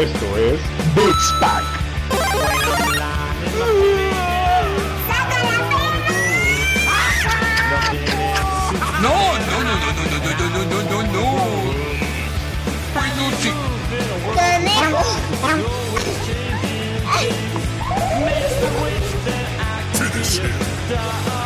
Esto es Beats Pack. No, no, no, no, no, no, no, no, no, no, no. Finish him.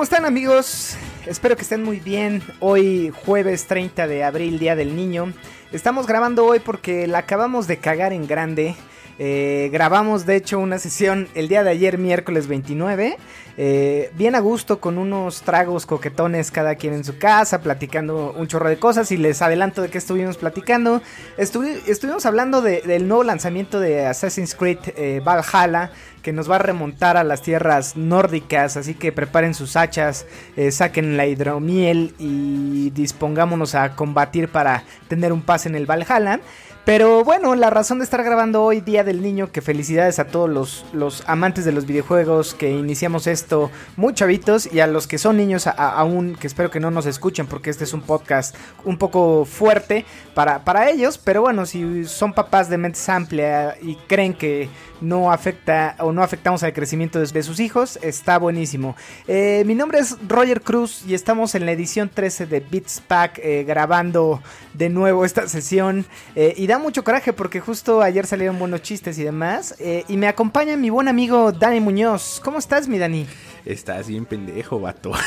¿Cómo están amigos? Espero que estén muy bien. Hoy jueves 30 de abril, Día del Niño. Estamos grabando hoy porque la acabamos de cagar en grande. Eh, grabamos de hecho una sesión el día de ayer, miércoles 29. eh, bien a gusto con unos tragos coquetones cada quien en su casa, platicando un chorro de cosas. Y les adelanto de qué estuvimos platicando. Estuvi- estuvimos hablando de- del nuevo lanzamiento de Assassin's Creed eh, Valhalla que nos va a remontar a las tierras nórdicas, así que preparen sus hachas, saquen la hidromiel y dispongámonos a combatir para tener un pase en el Valhalla. Pero bueno, la razón de estar grabando hoy Día del Niño, que felicidades a todos los, los amantes de los videojuegos que iniciamos esto muy chavitos y a los que son niños aún, que espero que no nos escuchen porque este es un podcast un poco fuerte para, para ellos, pero bueno, si son papás de mente amplia y creen que no afecta o no afectamos al crecimiento de, sus hijos, está buenísimo. Eh, mi nombre es Roger Cruz y estamos en la edición 13 de Beats Pack eh, grabando de nuevo esta sesión eh, da mucho coraje porque justo ayer salieron buenos chistes y demás eh, y me acompaña mi buen amigo Dani Muñoz. ¿Cómo estás, mi Dani? Estás bien pendejo, vato.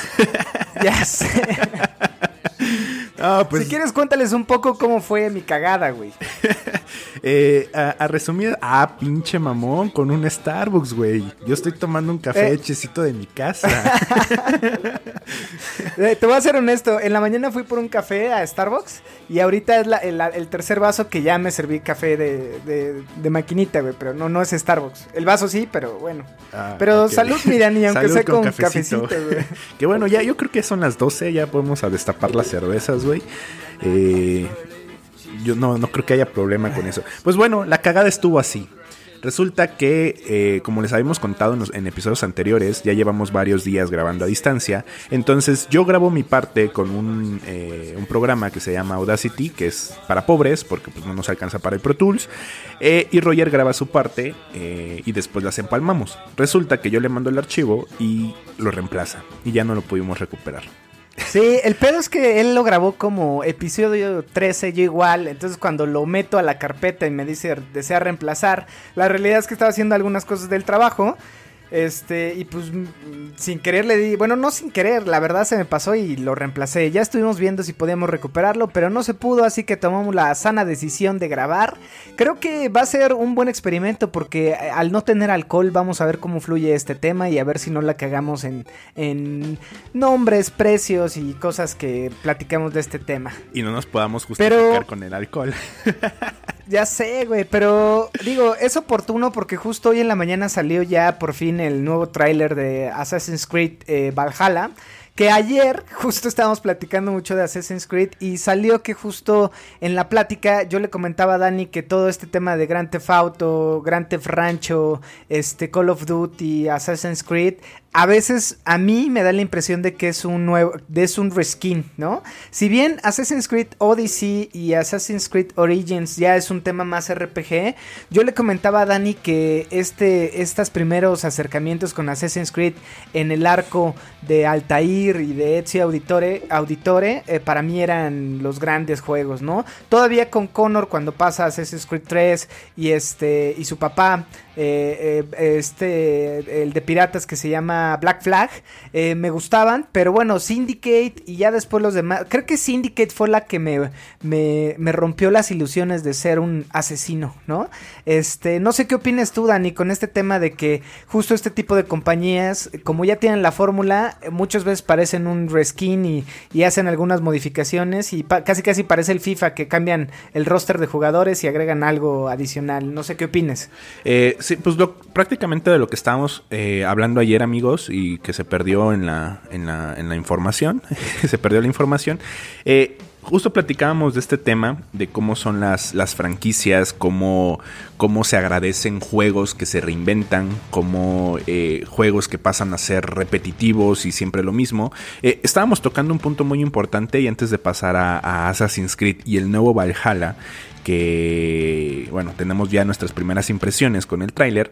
Ya sé. Ah, pues si quieres cuéntales un poco cómo fue mi cagada, güey. eh, a, a resumir, ah, pinche mamón, con un Starbucks, güey. Yo estoy tomando un café Eh. hechecito de mi casa. Eh, Te voy a ser honesto, en la mañana fui por un café a Starbucks y ahorita es la- el, el tercer vaso que ya me serví café de, de- de maquinita, güey, pero no, no es Starbucks. El vaso sí, pero bueno. Ah, Pero ok. salud, mi Dani, aunque Salud sea con cafecito, güey. que bueno, ya yo creo que son las 12, ya podemos a destapar las cervezas, güey. Eh, yo no, no creo que haya problema con eso. Pues bueno, la cagada estuvo así. Resulta que, eh, como les habíamos contado en, los- en episodios anteriores, ya llevamos varios días grabando a distancia. Entonces yo grabo mi parte con un, eh, un programa que se llama Audacity, que es para pobres, porque pues, no nos alcanza para el Pro Tools. Eh, y Roger graba su parte y después las empalmamos. Resulta que yo le mando el archivo y lo reemplaza. Y ya no lo pudimos recuperar. Sí, el pedo es que él lo grabó como episodio 13, yo igual. Entonces, cuando lo meto a la carpeta y me dice desea reemplazar, la realidad es que estaba haciendo algunas cosas del trabajo. Este, y pues mm, sin querer le di, bueno, no sin querer, la verdad se me pasó y lo reemplacé. Ya estuvimos viendo si podíamos recuperarlo, pero no se pudo, así que tomamos la sana decisión de grabar. Creo que va a ser un buen experimento porque eh, al no tener alcohol vamos a ver cómo fluye este tema y a ver si no la cagamos en, en nombres, precios y cosas que platicamos de este tema. Y no nos podamos justificar Pero- con el alcohol. Ya sé, güey, pero digo, es oportuno porque justo hoy en la mañana salió ya por fin el nuevo tráiler de Assassin's Creed eh, Valhalla. Que ayer justo estábamos platicando mucho de Assassin's Creed y salió que justo en la plática yo le comentaba a Dani que todo este tema de Grand Theft Auto, Grand Theft Rancho, este Call of Duty, Assassin's Creed, a veces a mí me da la impresión de que es un nuevo, es un reskin, ¿no? Si bien Assassin's Creed Odyssey y Assassin's Creed Origins ya es un tema más RPG, yo le comentaba a Dani que este, estos primeros acercamientos con Assassin's Creed en el arco de Altair y de Ezio Auditore, Auditore eh, para mí eran los grandes juegos, ¿no? Todavía con Connor cuando pasa Assassin's Creed 3 y este y su papá eh, eh, este el de piratas que se llama Black Flag eh, me gustaban pero bueno Syndicate y ya después los demás creo que Syndicate fue la que me, me, me rompió las ilusiones de ser un asesino no este no sé qué opinas tú Dani con este tema de que justo este tipo de compañías como ya tienen la fórmula muchas veces parecen un reskin y, y hacen algunas modificaciones y casi casi parece el FIFA que cambian el roster de jugadores y agregan algo adicional. No sé qué opines. Eh, sí, pues lo- prácticamente de lo que estábamos eh, hablando ayer, amigos, y que se perdió en la, en la, información, se perdió la información. Eh, justo platicábamos de este tema, de cómo son las, las franquicias, cómo, cómo se agradecen juegos que se reinventan, como eh, juegos que pasan a ser repetitivos y siempre lo mismo. Eh, estábamos tocando un punto muy importante y antes de pasar a Assassin's Creed y el nuevo Valhalla, que bueno, tenemos ya nuestras primeras impresiones con el tráiler.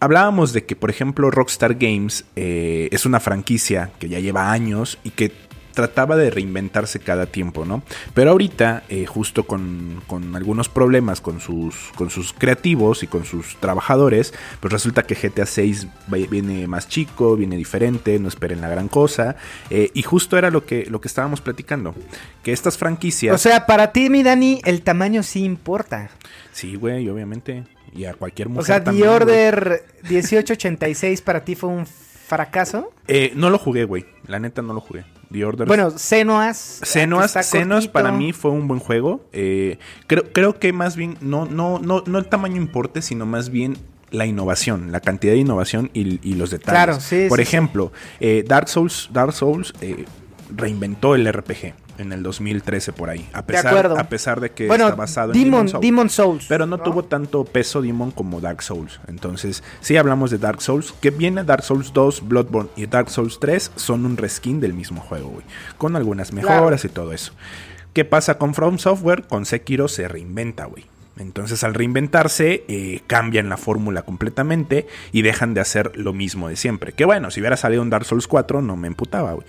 Hablábamos de que, por ejemplo, Rockstar Games eh, es una franquicia que ya lleva años y que trataba de reinventarse cada tiempo, ¿no? Pero ahorita, eh, justo con, con, algunos problemas con sus, con sus creativos y con sus trabajadores, pues resulta que GTA 6 viene más chico, viene diferente, no esperen la gran cosa. Eh, y justo era lo que, lo que estábamos platicando, que estas franquicias... O sea, para ti, mi Dani, el tamaño sí importa. Sí, güey, obviamente. Y a cualquier mujer O sea, también, The Order 1886 para ti fue un fracaso. Eh, no lo jugué, güey. La neta no lo jugué. The Order. Bueno, Senuas. Senuas, Senuas para mí fue un buen juego. Eh, creo, creo que más bien no, no, no, no el tamaño importe, sino más bien la innovación, la cantidad de innovación y, y los detalles. Claro, sí. Por sí, ejemplo, eh, Dark Souls, Dark Souls eh, reinventó el RPG en el 2013 por ahí. A pesar, de, acuerdo. A pesar de que bueno, está basado Demon, en Demon Souls. Demon Souls Pero no, ¿no, tuvo tanto peso Demon como Dark Souls. Entonces, sí hablamos de Dark Souls. Que viene Dark Souls 2, Bloodborne y Dark Souls 3 son un reskin del mismo juego, güey. Con algunas mejoras claro. y todo eso. ¿Qué pasa con From Software? Con Sekiro se reinventa, güey. Entonces al reinventarse eh, cambian la fórmula completamente y dejan de hacer lo mismo de siempre. Que bueno, si hubiera salido un Dark Souls 4 no me emputaba, güey.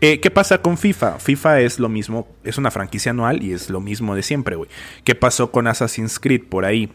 Eh, ¿Qué pasa con FIFA? FIFA es lo mismo, es una franquicia anual y es lo mismo de siempre, güey. ¿Qué pasó con Assassin's Creed por ahí?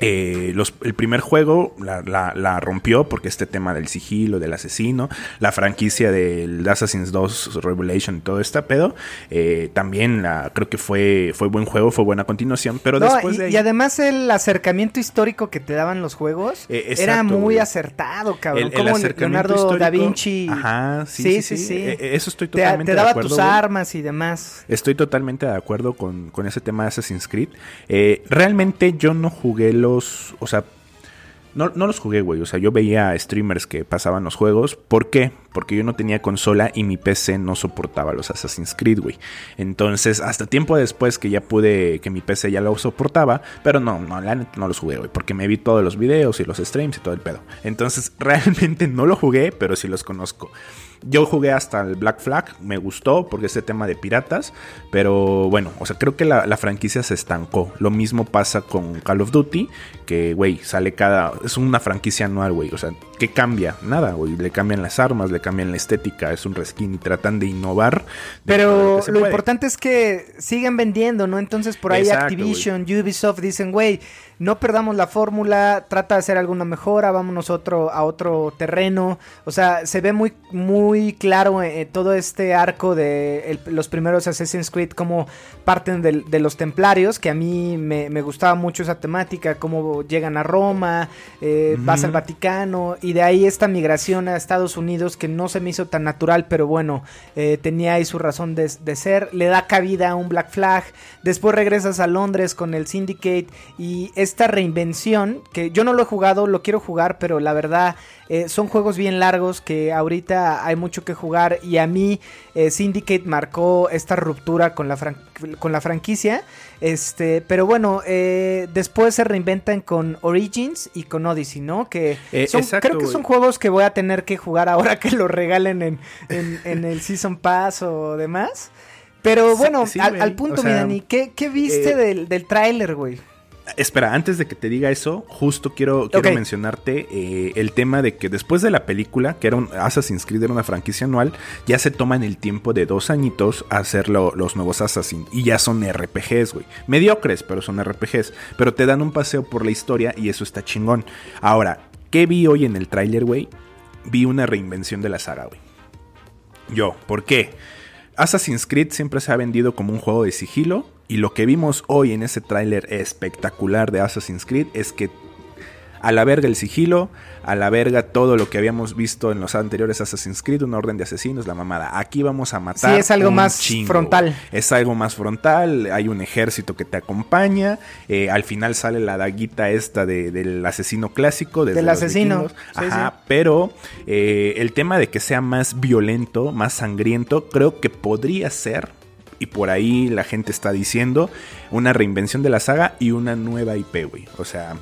Eh, los, el primer juego la, la, la, rompió porque este tema del sigilo, del asesino, la franquicia del Assassin's 2 Revelation y todo este pedo, eh, también la, creo que fue, fue buen juego, fue buena continuación, pero no, después y, de ahí, y, además el acercamiento histórico que te daban los juegos eh, exacto, era muy acertado, cabrón. El, el Como Leonardo histórico, da Vinci. Ajá, sí, sí, sí. sí, sí. Eh, eso estoy te, totalmente te daba de acuerdo, tus armas y demás. Estoy totalmente de acuerdo con, con ese tema de Assassin's Creed. Eh, realmente yo no jugué O sea, no, no, los jugué, güey. O sea, yo veía streamers que pasaban los juegos. ¿Por qué? Porque yo no tenía consola y mi PC no soportaba los Assassin's Creed, güey. Entonces, hasta tiempo después que ya pude, que mi PC ya lo soportaba. Pero no, no, la neta no los jugué, güey. Porque me vi todos los videos y los streams y todo el pedo. Entonces, realmente no lo jugué, pero sí los conozco. Yo jugué hasta el Black Flag, me gustó porque ese tema de piratas, pero bueno, o sea, creo que la, la, franquicia se estancó. Lo mismo pasa con Call of Duty, que, güey, sale cada... Es una franquicia anual, güey, o sea, ¿qué cambia? Nada, güey, le cambian las armas, le cambian la estética, es un reskin y tratan de innovar. Pero lo puede. importante es que sigan vendiendo, ¿no? Entonces por ahí Exacto, Activision, wey. Ubisoft dicen, güey, no perdamos la fórmula, trata de hacer alguna mejora, vámonos otro, a otro terreno. O sea, se ve muy, muy claro eh, todo este arco de el, los primeros Assassin's Creed, como parten de, de, los templarios, que a mí me, me, gustaba mucho esa temática, cómo llegan a Roma, eh, uh -huh. vas al Vaticano, y de ahí esta migración a Estados Unidos que no se me hizo tan natural, pero bueno, eh, tenía ahí su razón de, de ser. Le da cabida a un Black Flag, después regresas a Londres con el Syndicate y es esta reinvención, que yo no lo he jugado, lo quiero jugar, pero la verdad eh, son juegos bien largos que ahorita hay mucho que jugar y a mí eh, Syndicate marcó esta ruptura con la, con la franquicia. Este, pero bueno, eh, después se reinventan con Origins y con Odyssey, ¿no? Que son, exacto, creo que son juegos que voy a tener que jugar ahora que lo regalen en, en, en el Season Pass o demás. Pero bueno, sí, sí, al, al, punto, o sea, mi Dani, ¿qué, qué viste del, del tráiler, güey? Espera, antes de que te diga eso, justo quiero, quiero okay. mencionarte eh, el tema de que después de la película, que era un Assassin's Creed, era una franquicia anual, ya se toman el tiempo de dos añitos a hacer lo, los nuevos Assassin. Y ya son RPGs, güey. Mediocres, pero son RPGs. Pero te dan un paseo por la historia y eso está chingón. Ahora, ¿qué vi hoy en el tráiler, güey? Vi una reinvención de la saga, güey. Yo, ¿por qué? Assassin's Creed siempre se ha vendido como un juego de sigilo y lo que vimos hoy en ese tráiler espectacular de Assassin's Creed es que a la verga el sigilo, a la verga todo lo que habíamos visto en los anteriores Assassin's Creed, una orden de asesinos, la mamada. Aquí vamos a matar. Sí, es algo más chingo. frontal. Es algo más frontal, hay un ejército que te acompaña, eh, al final sale la daguita esta de, del asesino clásico. Del asesino. Sí, Ajá, sí. pero eh, el tema de que sea más violento, más sangriento, creo que podría ser y por ahí la gente está diciendo una reinvención de la saga y una nueva IP, güey. O sea,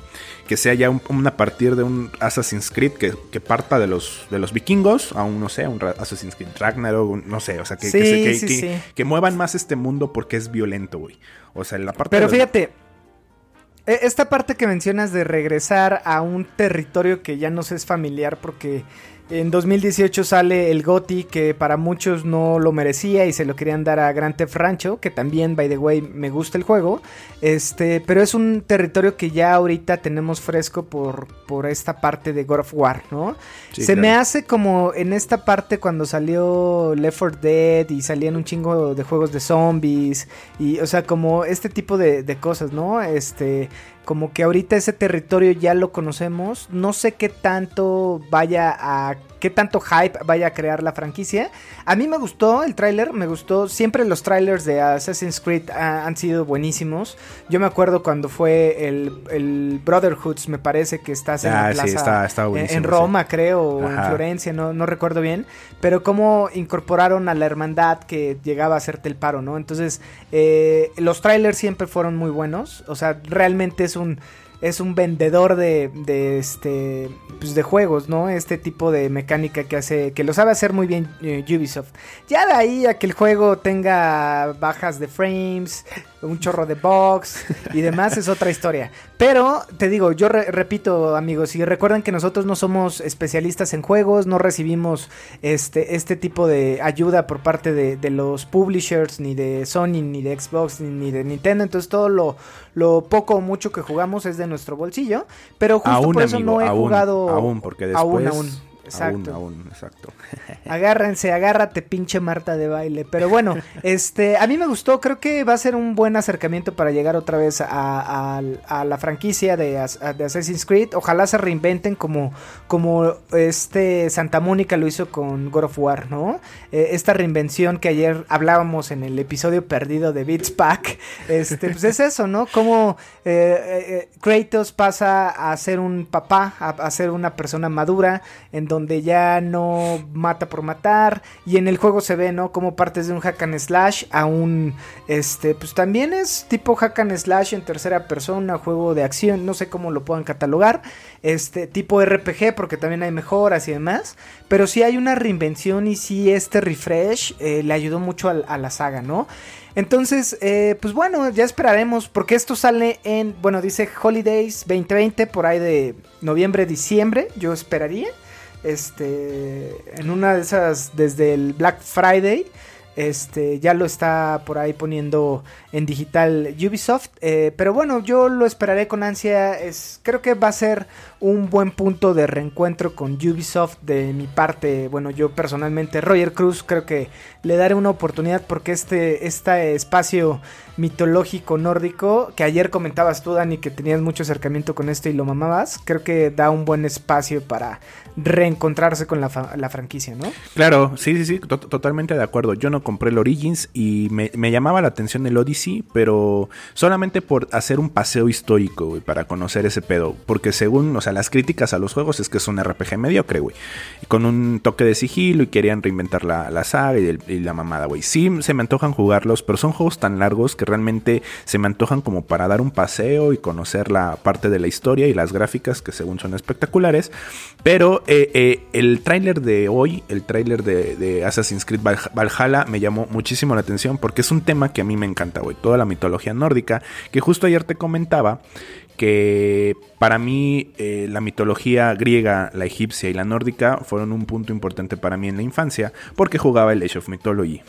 que sea ya un, a partir de un Assassin's Creed que, parta de los, de los vikingos a un, no sé, un Assassin's Creed Ragnarok, no sé, o sea, que, que, que, muevan más este mundo porque es violento, güey. O sea, la parte... Pero fíjate, e, esta parte que mencionas de regresar a un territorio que ya nos es familiar porque en 2018 sale el GOTI que para muchos no lo merecía y se lo querían dar a Grand Theft Rancho, que también by the way me gusta el juego. Este, pero es un territorio que ya ahorita tenemos fresco por, por esta parte de God of War, ¿no? se me hace como en esta parte cuando salió Left 4 Dead y salían un chingo de juegos de zombies y o sea, como este tipo de, de cosas, ¿no? Este, como que ahorita ese territorio ya lo conocemos. No sé qué tanto vaya a. qué tanto hype vaya a crear la franquicia. A mí me gustó el tráiler, me gustó. Siempre los trailers de Assassin's Creed han sido buenísimos. Yo me acuerdo cuando fue el, el Brotherhoods, me parece que estás en la ah, plaza. en, Roma, creo, o en Florencia, no, no recuerdo bien. Pero cómo incorporaron a la hermandad que llegaba a hacerte el paro, ¿no? Entonces, eh, los trailers siempre fueron muy buenos. O sea, realmente es un es un vendedor de, de este pues de juegos, ¿no? Este tipo de mecánica que hace que lo sabe hacer muy bien eh, Ubisoft. Ya de ahí a que el juego tenga bajas de frames, un chorro de box y demás es otra historia. Pero te digo, yo repito, amigos, y recuerden que nosotros no somos especialistas en juegos, no recibimos este este tipo de ayuda por parte de, de los publishers ni de Sony ni de Xbox ni de Nintendo, entonces todo lo lo poco o mucho que jugamos es de nuestro bolsillo, pero justo por eso no he jugado aún, porque después aún, aún. Exacto. Aún, exacto. Agárrense, agárrate, pinche Marta de baile. Pero bueno, este, a mí me gustó. Creo que va a ser un buen acercamiento para llegar otra vez a, la franquicia de, de, Assassin's Creed. Ojalá se reinventen como, como este Santa Mónica lo hizo con God of War, ¿no? Eh, esta reinvención que ayer hablábamos en el episodio perdido de Beats Pack. Este, pues es eso, ¿no? Como eh, eh, Kratos pasa a ser un papá, a, ser una persona madura, en donde ya no mata por matar y en el juego se ve, ¿no? Como partes de un hack and slash a un, este, pues también es tipo hack and slash en tercera persona, juego de acción, no sé cómo lo puedan catalogar, este, tipo RPG porque también hay mejoras y demás, pero sí hay una reinvención y sí este refresh eh, le ayudó mucho a, la saga, ¿no? Entonces, eh, pues bueno, ya esperaremos porque esto sale en, bueno, dice Holidays 2020 por ahí de noviembre, diciembre, yo esperaría este, en una de esas, desde el Black Friday, este, ya lo está por ahí poniendo en digital Ubisoft. Eh, pero bueno, yo lo esperaré con ansia. Es, creo que va a ser un buen punto de reencuentro con Ubisoft de mi parte. Bueno, yo personalmente, Roger Cruz, creo que le daré una oportunidad porque este, este espacio mitológico nórdico, que ayer comentabas tú, Dani, que tenías mucho acercamiento con esto y lo mamabas, creo que da un buen espacio para reencontrarse con la, franquicia, ¿no? Claro, sí, sí, sí, totalmente de acuerdo. Yo no compré el Origins y me, llamaba la atención el Odyssey, pero solamente por hacer un paseo histórico, güey, para conocer ese pedo. Porque según, o sea, las críticas a los juegos es que es un RPG mediocre, güey. Con un toque de sigilo y querían reinventar la, la saga y, la mamada, güey. Sí, se me antojan jugarlos, pero son juegos tan largos que realmente se me antojan como para dar un paseo y conocer la parte de la historia y las gráficas que según son espectaculares. Pero eh, eh, el tráiler de hoy, el tráiler de, Assassin's Creed Valhalla me llamó muchísimo la atención porque es un tema que a mí me encanta, güey. Toda la mitología nórdica, que justo ayer te comentaba que para mí eh, la mitología griega, la egipcia y la nórdica fueron un punto importante para mí en la infancia porque jugaba el Age of Mythology.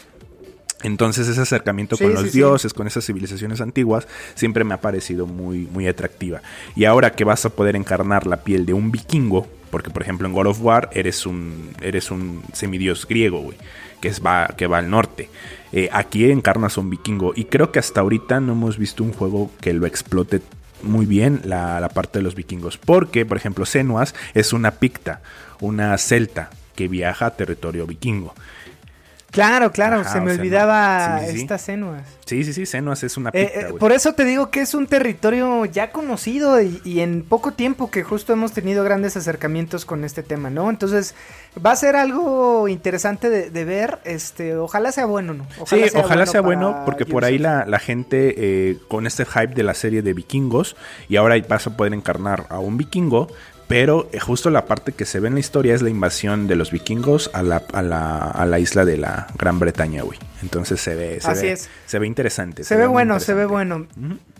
Entonces ese acercamiento con los dioses, con esas civilizaciones antiguas, siempre me ha parecido muy, muy atractiva. Y ahora que vas a poder encarnar la piel de un vikingo, porque por ejemplo en God of War eres un, eres un semidios griego, güey, que, es, va, que va al norte. Eh, aquí encarnas a un vikingo y creo que hasta ahorita no hemos visto un juego que lo explote muy bien la, la parte de los vikingos. Porque, por ejemplo, Senuas es una picta, una celta que viaja a territorio vikingo. Claro, claro, Ajá, se me olvidaba. Sí, sí, estas Senuas. Sí, sí, sí, Senuas es una Eh, pita, eh, por eso te digo que es un territorio ya conocido y, y en poco tiempo que justo hemos tenido grandes acercamientos con este tema, ¿no? Entonces va a ser algo interesante de, de ver, este, ojalá sea bueno, ¿no? sí, ojalá sea bueno, porque por ahí la, la gente eh, con este hype de la serie de vikingos, y ahora vas a poder encarnar a un vikingo, pero eh, justo la parte que se ve en la historia es la invasión de los vikingos a la, a la, a la isla de la Gran Bretaña, güey. Entonces se ve, se Así ve, es. se ve interesante. Se ve bueno, se ve bueno.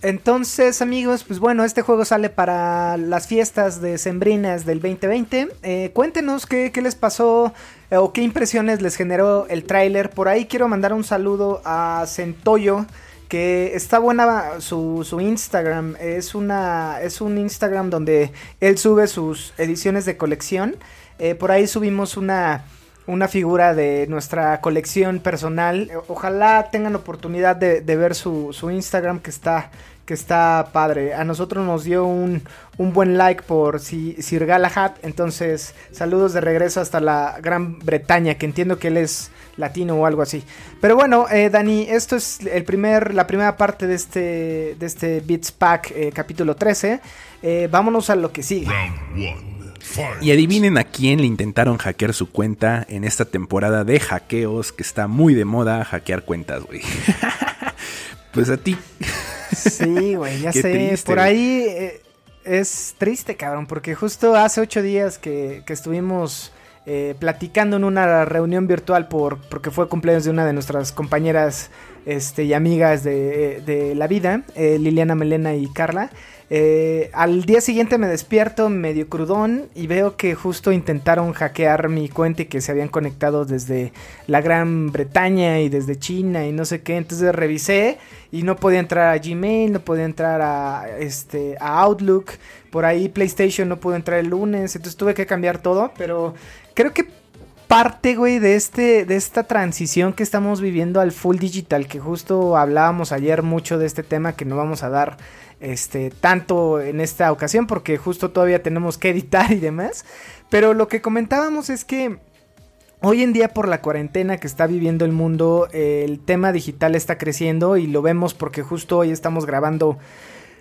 Entonces, amigos, pues bueno, este juego sale para las fiestas de Sembrinas del 2020. Eh, cuéntenos qué, qué les pasó eh, o qué impresiones les generó el tráiler. Por ahí quiero mandar un saludo a Centoyo, que está buena su, su Instagram. Es, una, es un Instagram donde él sube sus ediciones de colección. Eh, por ahí subimos una una figura de nuestra colección personal. Ojalá tengan oportunidad de, de ver su, su, Instagram que está, que está padre. A nosotros nos dio un, un buen like por Sir Galahad. Entonces, saludos de regreso hasta la Gran Bretaña, que entiendo que él es latino o algo así. Pero bueno, eh, Dani, esto es el primer, la primera parte de este, de este Beats Pack eh, capítulo 13. Eh, vámonos a lo que sigue. Y adivinen a quién le intentaron hackear su cuenta en esta temporada de hackeos que está muy de moda hackear cuentas, güey. pues a ti. Sí, güey, ya Qué sé. triste, Por ahí eh, es triste, cabrón, porque justo hace ocho días que, que estuvimos eh, platicando en una reunión virtual por porque fue cumpleaños de una de nuestras compañeras este, y amigas de, de la vida, eh, Liliana Melena y Carla. Eh, al día siguiente me despierto medio crudón y veo que justo intentaron hackear mi cuenta y que se habían conectado desde la Gran Bretaña y desde China y no sé qué. Entonces revisé y no podía entrar a Gmail, no podía entrar a, este, a Outlook. Por ahí PlayStation no pudo entrar el lunes. Entonces tuve que cambiar todo. Pero creo que parte, güey, de este, de esta transición que estamos viviendo al full digital, que justo hablábamos ayer mucho de este tema que no vamos a dar este tanto en esta ocasión porque justo todavía tenemos que editar y demás, pero lo que comentábamos es que Hoy en día por la cuarentena que está viviendo el mundo, el tema digital está creciendo y lo vemos porque justo hoy estamos grabando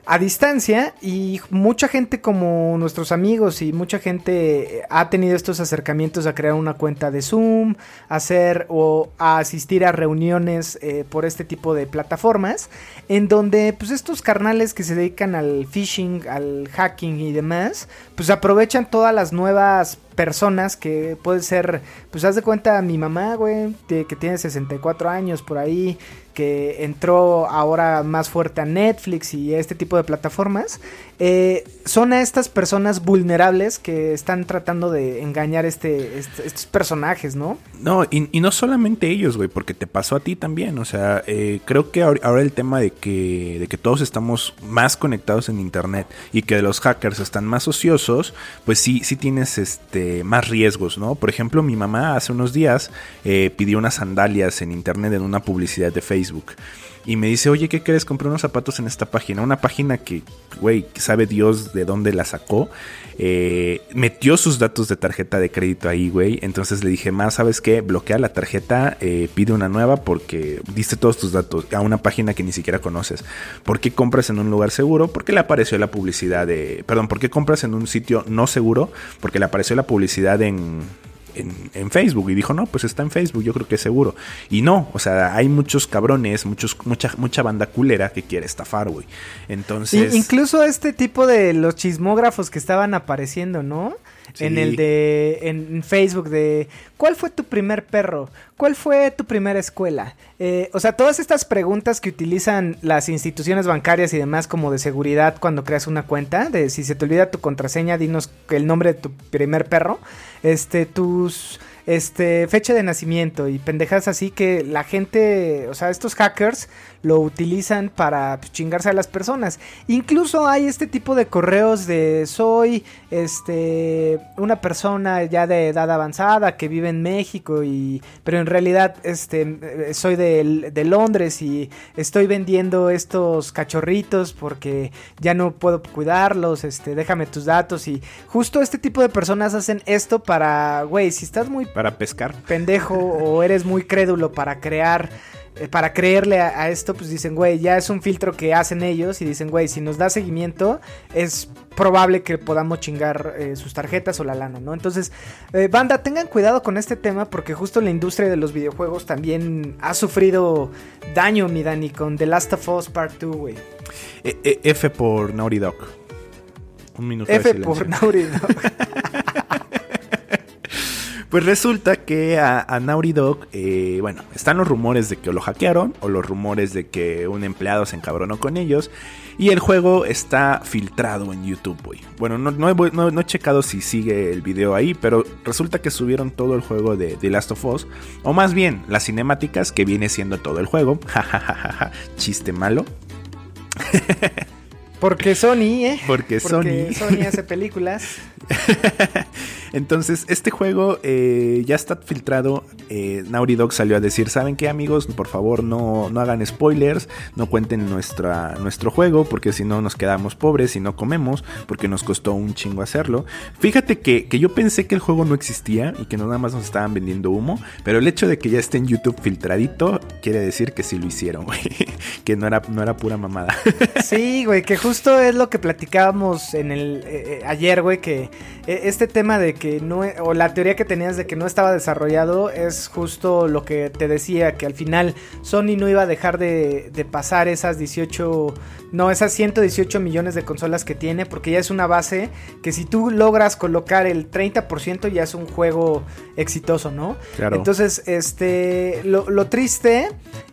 a distancia y mucha gente como nuestros amigos y mucha gente ha tenido estos acercamientos a crear una cuenta de Zoom, hacer o a asistir a reuniones eh, por este tipo de plataformas en donde pues estos carnales que se dedican al phishing, al hacking y demás, pues aprovechan todas las nuevas personas que puede ser, pues haz de cuenta mi mamá, güey, que tiene 64 años por ahí, que entró ahora más fuerte a Netflix y a este tipo de plataformas, eh, son a estas personas vulnerables que están tratando de engañar este, este estos personajes, ¿no? No, y, no solamente ellos, güey, porque te pasó a ti también. O sea, eh, creo que ahora, el tema de que, de que todos estamos más conectados en internet y que los hackers están más ociosos, pues sí, sí tienes este más riesgos, ¿no? Por ejemplo, mi mamá hace unos días eh, pidió unas sandalias en internet en una publicidad de Facebook. Y me dice, oye, ¿qué quieres? Compré unos zapatos en esta página. Una página que, güey, sabe Dios de dónde la sacó. Eh, metió sus datos de tarjeta de crédito ahí, güey. Entonces le dije, más, ¿sabes qué? Bloquea la tarjeta, eh, pide una nueva porque diste todos tus datos a una página que ni siquiera conoces. ¿Por qué compras en un lugar seguro? Porque le apareció la publicidad de... Perdón, ¿por qué compras en un sitio no seguro? Porque le apareció la publicidad en en, en, Facebook y dijo, no, pues está en Facebook, yo creo que es seguro. Y no, o sea, hay muchos cabrones, muchos, mucha, mucha banda culera que quiere estafar, güey. Entonces... Y incluso este tipo de los chismógrafos que estaban apareciendo, ¿no? Sí. En el de en Facebook de ¿cuál fue tu primer perro? ¿Cuál fue tu primera escuela? Eh, o sea, todas estas preguntas que utilizan las instituciones bancarias y demás como de seguridad cuando creas una cuenta, de si se te olvida tu contraseña, dinos el nombre de tu primer perro, este, tus este, fecha de nacimiento y pendejas así que la gente, o sea, estos hackers lo utilizan para pues, chingarse a las personas. Incluso hay este tipo de correos de soy este una persona ya de edad avanzada que vive en México y pero en realidad este soy de, de Londres y estoy vendiendo estos cachorritos porque ya no puedo cuidarlos, este déjame tus datos y justo este tipo de personas hacen esto para güey, si estás muy para pescar pendejo o eres muy crédulo para crear eh, para creerle a, esto, pues dicen, güey, ya es un filtro que hacen ellos y dicen, güey, si nos da seguimiento, es probable que podamos chingar eh, sus tarjetas o la lana, ¿no? Entonces, eh, banda, tengan cuidado con este tema porque justo la industria de los videojuegos también ha sufrido daño, mi Dani, con The Last of Us Part 2, güey. F por Naughty Dog. Un minuto F por Naughty Dog. Pues resulta que a, Dog, eh, bueno, están los rumores de que lo hackearon o los rumores de que un empleado se encabronó con ellos. Y el juego está filtrado en YouTube, güey. Bueno, no, he, checado si sigue el video ahí, pero resulta que subieron todo el juego de The Last of Us. O más bien, las cinemáticas que viene siendo todo el juego. Chiste malo. Porque Sony, ¿eh? Porque, Porque Sony. hace películas. Entonces, este juego eh, ya está filtrado. Eh, Naughty Dog salió a decir: ¿Saben qué, amigos? Por favor, no, no hagan spoilers. No cuenten nuestra, nuestro juego. Porque si no, nos quedamos pobres y no comemos. Porque nos costó un chingo hacerlo. Fíjate que, yo pensé que el juego no existía y que no nada más nos estaban vendiendo humo. Pero el hecho de que ya esté en YouTube filtradito quiere decir que sí lo hicieron, güey. que no era, no era pura mamada. sí, güey, que justo es lo que platicábamos en el eh, ayer, güey. Que este tema de que no, e, o la teoría que tenías de que no estaba desarrollado es justo lo que te decía, que al final Sony no iba a dejar de, de pasar esas 18, no, esas 118 millones de consolas que tiene, porque ya es una base que si tú logras colocar el 30% ya es un juego exitoso, ¿no? Claro. Entonces, este, lo, lo triste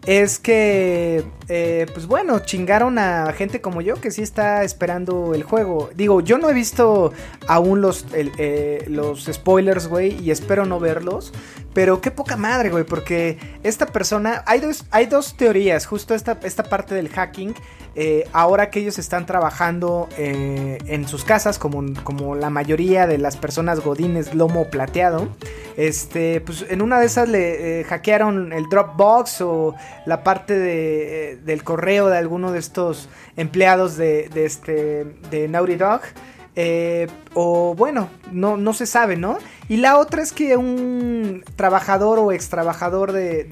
es que, eh, pues bueno, chingaron a gente como yo que sí está esperando el juego. Digo, yo no he visto aún los, eh, los spoilers, güey, y espero no verlos. Pero qué poca madre, güey, porque esta persona, hay dos, hay dos teorías, justo esta, esta parte del hacking, eh, ahora que ellos están trabajando eh, en sus casas, como, como la mayoría de las personas godines lomo plateado, este, pues en una de esas le hackearon el Dropbox o la parte de, del correo de alguno de estos empleados de, de, este, de Naughty Dog. Eh, o bueno, no, no se sabe, ¿no? Y la otra es que un trabajador o ex trabajador de,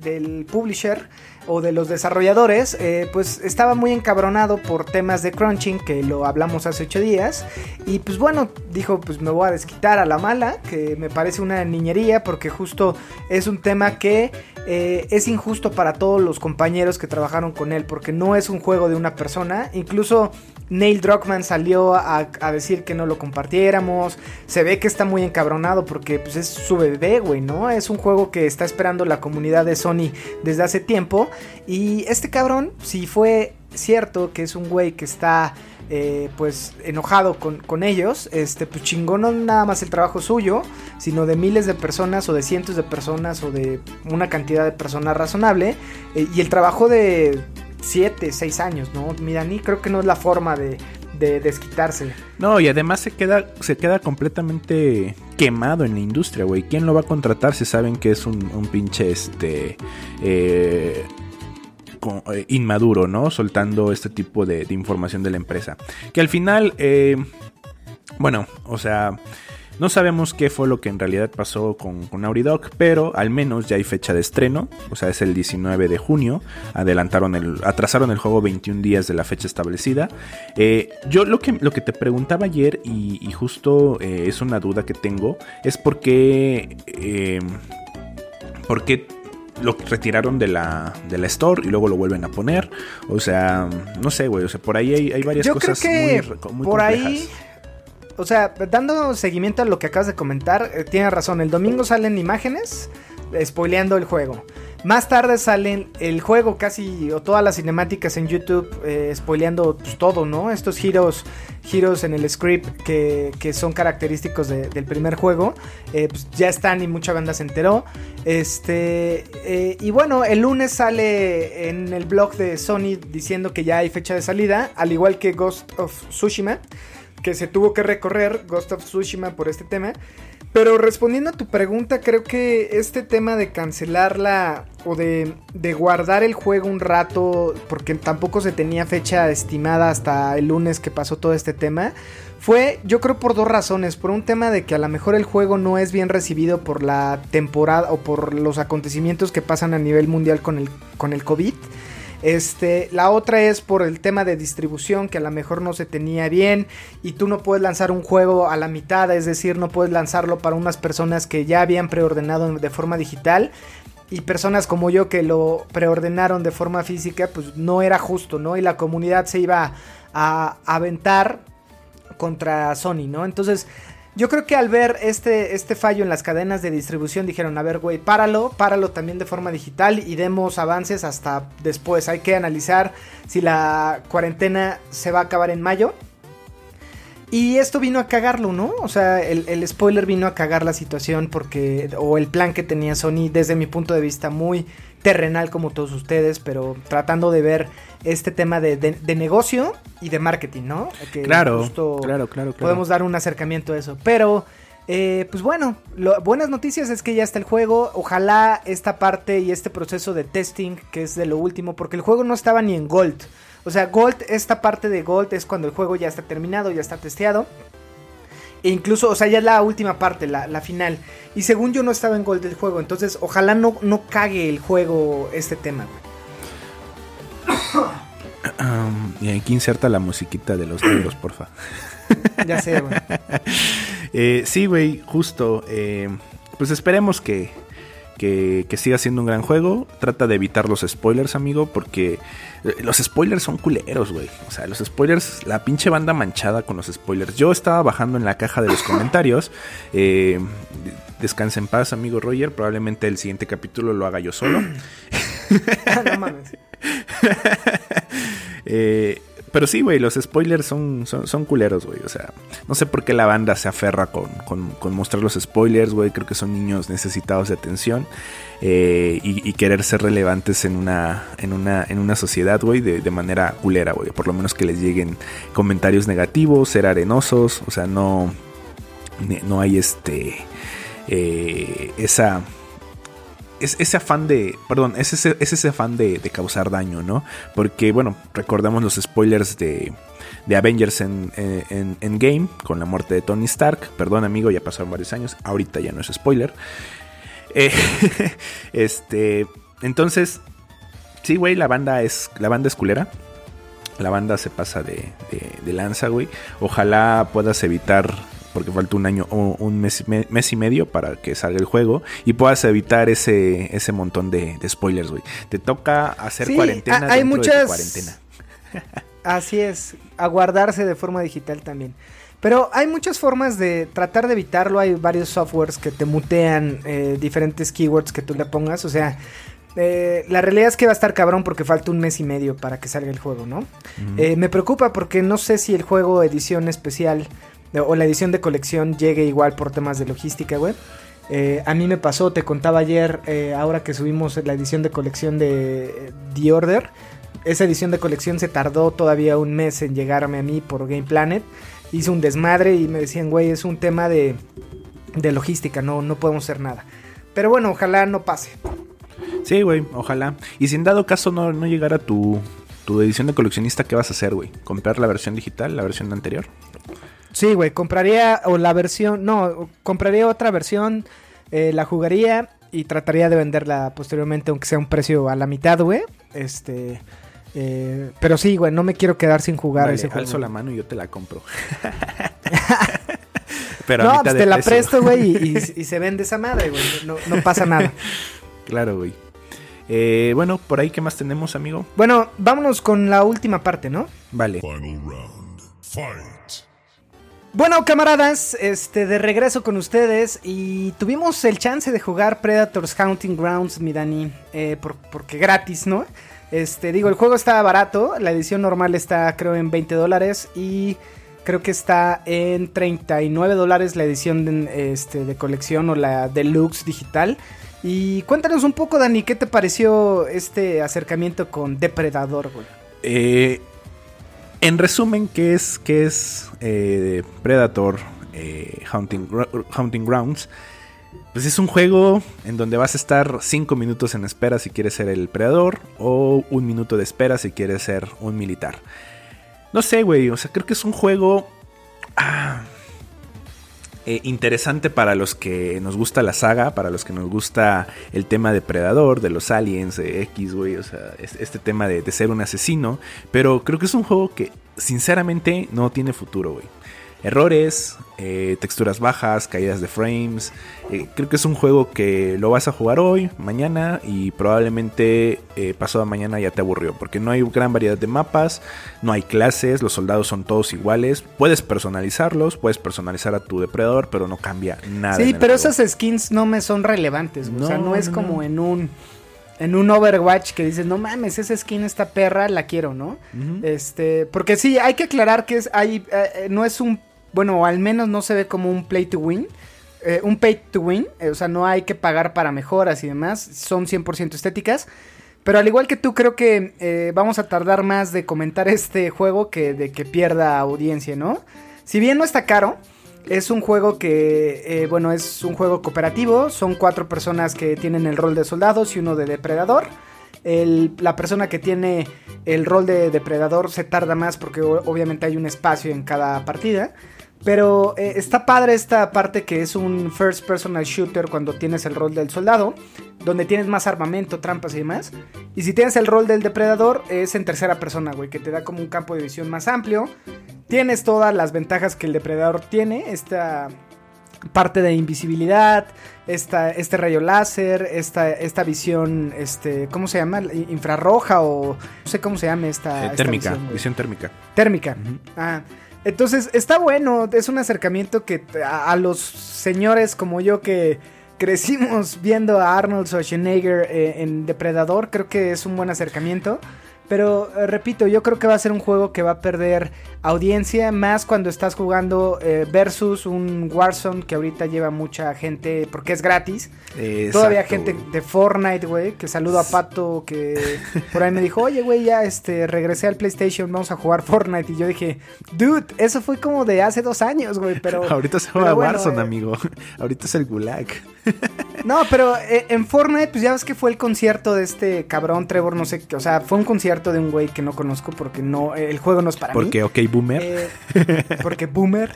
del publisher o de los desarrolladores, eh, pues estaba muy encabronado por temas de crunching, que lo hablamos hace ocho días. Y pues bueno, dijo, pues me voy a desquitar a la mala, que me parece una niñería, porque justo es un tema que eh, es injusto para todos los compañeros que trabajaron con él, porque no es un juego de una persona. Incluso Neil Druckmann salió a, decir que no lo compartiéramos. Se ve que está muy encabronado porque pues, es su bebé, güey, ¿no? Es un juego que está esperando la comunidad de Sony desde hace tiempo. Y este cabrón, si fue cierto que es un güey que está eh, pues enojado con, ellos, este, pues chingón no nada más el trabajo suyo, sino de miles de personas o de cientos de personas o de una cantidad de personas razonable. Eh, y el trabajo de 7, 6 años, ¿no? Mira, ni creo que no es la forma de, de desquitarse. No, y además se queda, se queda completamente quemado en la industria, güey. ¿Quién lo va a contratar si saben que es un, un pinche este eh, eh, inmaduro, ¿no? Soltando este tipo de, información de la empresa. Que al final, eh, bueno, o sea, no sabemos qué fue lo que en realidad pasó con, con Dog, pero al menos ya hay fecha de estreno, o sea, es el 19 de junio. Adelantaron el, atrasaron el juego 21 días de la fecha establecida. Eh, yo lo que, lo que te preguntaba ayer, y, justo es una duda que tengo, es por qué. ¿Por qué lo retiraron de la, de la store y luego lo vuelven a poner. O sea, no sé, güey. O sea, por ahí hay, hay varias cosas muy, muy por ahí. O sea, dando seguimiento a lo que acabas de comentar, eh, tiene razón. El domingo salen imágenes spoileando el juego. Más tarde salen el juego casi o todas las cinemáticas en YouTube eh, spoileando pues, todo, ¿no? Estos giros, giros en el script que, que son característicos de- del primer juego, eh, pues, ya están y mucha banda se enteró. Este eh, y bueno, el lunes sale en el blog de Sony diciendo que ya hay fecha de salida, al igual que Ghost of Tsushima, que se tuvo que recorrer Ghost of Tsushima por este tema. Pero respondiendo a tu pregunta, creo que este tema de cancelarla o de, de guardar el juego un rato, porque tampoco se tenía fecha estimada hasta el lunes que pasó todo este tema, fue yo creo por dos razones. Por un tema de que a lo mejor el juego no es bien recibido por la temporada o por los acontecimientos que pasan a nivel mundial con el, con el COVID. Este, la otra es por el tema de distribución que a lo mejor no se tenía bien y tú no puedes lanzar un juego a la mitad, es decir, no puedes lanzarlo para unas personas que ya habían preordenado de forma digital y personas como yo que lo preordenaron de forma física, pues no era justo, ¿no? Y la comunidad se iba a aventar contra Sony, ¿no? Entonces, yo creo que al ver este, este fallo en las cadenas de distribución dijeron, a ver, güey, páralo, páralo también de forma digital y demos avances hasta después. Hay que analizar si la cuarentena se va a acabar en mayo. Y esto vino a cagarlo, ¿no? O sea, el, el spoiler vino a cagar la situación porque, o el plan que tenía Sony desde mi punto de vista muy terrenal como todos ustedes, pero tratando de ver este tema de, de- de negocio y de marketing, ¿no? Que Claro, justo claro, claro, claro. Podemos dar un acercamiento a eso, pero... eh, pues bueno, lo- buenas noticias es que ya está el juego. Ojalá esta parte y este proceso de testing, que es de lo último, porque el juego no estaba ni en Gold. O sea, Gold, esta parte de Gold es cuando el juego ya está terminado, ya está testeado. E incluso, o sea, ya es la última parte, la, la final. Y según yo no estaba en Gold el juego. Entonces, ojalá no, no cague el juego este tema. güey. Um, y aquí inserta la musiquita de los negros, porfa. Ya sé, güey. Eh, sí, güey, justo. eh, pues esperemos que, que, que siga siendo un gran juego. Trata de evitar los spoilers, amigo, porque eh, los spoilers son culeros, güey. O sea, los spoilers, la pinche banda manchada con los spoilers. Yo estaba bajando en la caja de los comentarios. eh, descansa en paz, amigo Roger. Probablemente el siguiente capítulo lo haga yo solo. no mames. Eh, pero sí, güey, los spoilers son, son, son culeros, güey. O sea, no sé por qué la banda se aferra con, con- con mostrar los spoilers, güey. Creo que son niños necesitados de atención eh, y, querer ser relevantes en una, en una, en una sociedad, güey, de, de manera culera, güey. Por lo menos que les lleguen comentarios negativos, ser arenosos. O sea, no, no hay este, eh, esa es ese afán de. Perdón, es ese, es ese afán de, de causar daño, ¿no? Porque, bueno, recordamos los spoilers de, de Avengers en, en, en Endgame con la muerte de Tony Stark. Perdón, amigo, ya pasaron varios años. Ahorita ya no es spoiler. Eh, este. Entonces. Sí, güey, la banda es. La banda es culera. La banda se pasa de, de- de lanza, güey. Ojalá puedas evitar. Porque falta un año o un mes, me- mes y medio para que salga el juego. Y puedas evitar ese, ese montón de, de spoilers, güey. Te toca hacer Sí, cuarentena. ha- hay dentro de tu muchas- cuarentena. Así es, aguardarse de forma digital también. Pero hay muchas formas de tratar de evitarlo. Hay varios softwares que te mutean eh, diferentes keywords que tú le pongas. O sea, eh, la realidad es que va a estar cabrón porque falta un mes y medio para que salga el juego, ¿no? Eh, me preocupa porque no sé si el juego edición especial o la edición de colección llegue igual por temas de logística, güey. Eh, a mí me pasó, te contaba ayer, eh, ahora que subimos la edición de colección de eh, The Order. Esa edición de colección se tardó todavía un mes en llegarme a mí por Game Planet. Hice un desmadre y me decían, güey, es un tema de, de logística, no, no podemos hacer nada. Pero bueno, ojalá no pase. Sí, güey, ojalá. Y si en dado caso no, no llegara tu, tu edición de coleccionista, ¿qué vas a hacer, güey? ¿Comprar la versión digital, la versión anterior? Sí, güey, compraría o la versión, no, compraría otra versión, eh, la jugaría y trataría de venderla posteriormente, aunque sea un precio a la mitad, güey. Este, eh, pero sí, güey, no me quiero quedar sin jugar Vale, ese juego. alzo la mano y yo te la compro. Pero a no, mitad pues de te la precio. presto, güey, y, y- y se vende esa madre, güey. No, no pasa nada. Claro, güey. Eh, bueno, por ahí, ¿qué más tenemos, amigo? Bueno, vámonos con la última parte, ¿no? Vale. Final round. Fight. Bueno, camaradas, este, de regreso con ustedes y tuvimos el chance de jugar Predators Hunting Grounds, mi Dani, eh, por- porque gratis, ¿no? Este, digo, el juego está barato, la edición normal está creo en 20 dólares y creo que está en 39 dólares la edición de, este, de colección o la deluxe digital. Y cuéntanos un poco, Dani, ¿qué te pareció este acercamiento con Depredador, güey? Eh, en resumen, ¿qué es, qué es eh, Predator eh, Hunting, Hunting Grounds? Pues es un juego en donde vas a estar 5 minutos en espera si quieres ser el predador o un minuto de espera si quieres ser un militar. No sé, güey, o sea, creo que es un juego ah, eh, interesante para los que nos gusta la saga, para los que nos gusta el tema de predador, de los aliens, de X, güey, o sea, es- este tema de, de ser un asesino, pero creo que es un juego que sinceramente no tiene futuro, güey. Errores, eh, texturas bajas, caídas de frames. eh, creo que es un juego que lo vas a jugar hoy, mañana y probablemente eh, pasado mañana ya te aburrió. Porque no hay gran variedad de mapas, no hay clases, los soldados son todos iguales. Puedes personalizarlos, puedes personalizar a tu depredador, pero no cambia nada. Sí, pero juego. esas skins no me son relevantes, o sea, No, es no, como no. en un en un Overwatch que dices, "No mames, esa skin esta perra la quiero", ¿no? Este, porque sí, hay que aclarar que es hay eh, no es un bueno, al menos no se ve como un play to win. eh, un pay to win, eh, o sea, no hay que pagar para mejoras y demás, son 100% estéticas. Pero al igual que tú, creo que eh, vamos a tardar más de comentar este juego que de que pierda audiencia, ¿no? Si bien no está caro, es un juego que, bueno, es un juego cooperativo. Son cuatro personas que tienen el rol de soldados y uno de depredador. La persona que tiene el rol de depredador se tarda más porque obviamente hay un espacio en cada partida. Pero eh, está padre esta parte que es un first personal shooter cuando tienes el rol del soldado, donde tienes más armamento, trampas y demás. Y si tienes el rol del depredador, es en tercera persona, güey, que te da como un campo de visión más amplio. Tienes todas las ventajas que el depredador tiene, esta parte de invisibilidad, esta, este rayo láser, esta, esta visión, este, ¿cómo se llama? Infrarroja o no sé cómo se llama esta, Eh, esta térmica, visión, térmica. Térmica. Ah, entonces está bueno, es un acercamiento que a los señores como yo que crecimos viendo a Arnold Schwarzenegger eh, en Depredador, creo que es un buen acercamiento. Pero eh, repito, yo creo que va a ser un juego que va a perder audiencia más cuando estás jugando eh, versus un Warzone que ahorita lleva mucha gente porque es gratis. Todavía Exacto, gente güey. de Fortnite, güey, que saludo a Pato, que por ahí me dijo, oye, güey, ya este, regresé al PlayStation, vamos a jugar Fortnite. Y yo dije, dude, eso fue como de hace dos años, güey, pero... Ahorita se juega bueno, Warzone, eh, amigo. Ahorita es el Gulag. No, pero eh, en Fortnite, pues ya ves que fue el concierto de este cabrón Trevor, no sé, qué, o sea, fue un concierto de un güey que no conozco porque no, eh, el juego no es para mí. Porque, ok, Boomer. Eh, porque boomer.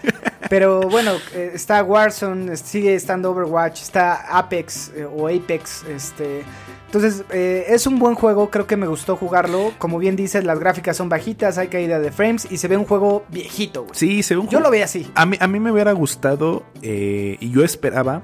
Pero bueno, eh, está Warzone, sigue estando Overwatch, está Apex eh, o Apex. Este. Entonces, eh, es un buen juego, creo que me gustó jugarlo. Como bien dices, las gráficas son bajitas, hay caída de frames y se ve un juego viejito, güey. sí, se ve un Yo juego- lo veía así. A mí, a mí me hubiera gustado eh, y yo esperaba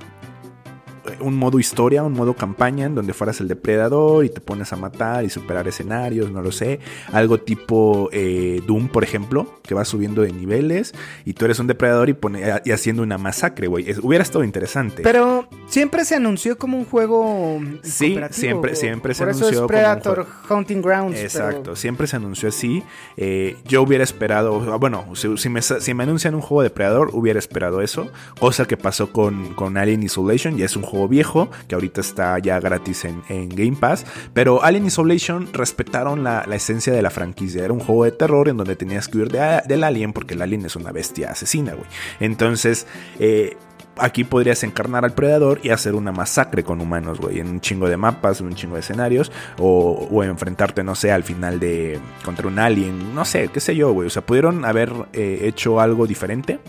un modo historia, un modo campaña en donde fueras el depredador y te pones a matar y superar escenarios, no lo sé. Algo tipo eh, Doom, por ejemplo, que vas subiendo de niveles y tú eres un depredador y, pone- y haciendo una masacre, güey. Hubiera estado interesante. Pero siempre se anunció como un juego. Sí, siempre- siempre se Por anunció eso es como un Predator juego. Hunting Grounds. Exacto, pero- siempre se anunció así. Eh, yo hubiera esperado, bueno, si, si me, si me anuncian un juego de Predador, hubiera esperado eso. Cosa que pasó con, con Alien Isolation, ya es un juego viejo, que ahorita está ya gratis en, en Game Pass. Pero Alien Isolation respetaron la, la esencia de la franquicia. Era un juego de terror en donde tenías que huir de- del alien, porque el alien es una bestia asesina, güey. Entonces, eh, aquí podrías encarnar al predador y hacer una masacre con humanos, güey, en un chingo de mapas, en un chingo de escenarios, o, o enfrentarte, no sé, al final de contra un alien, no sé, qué sé yo, güey. O sea, pudieron haber eh, hecho algo diferente.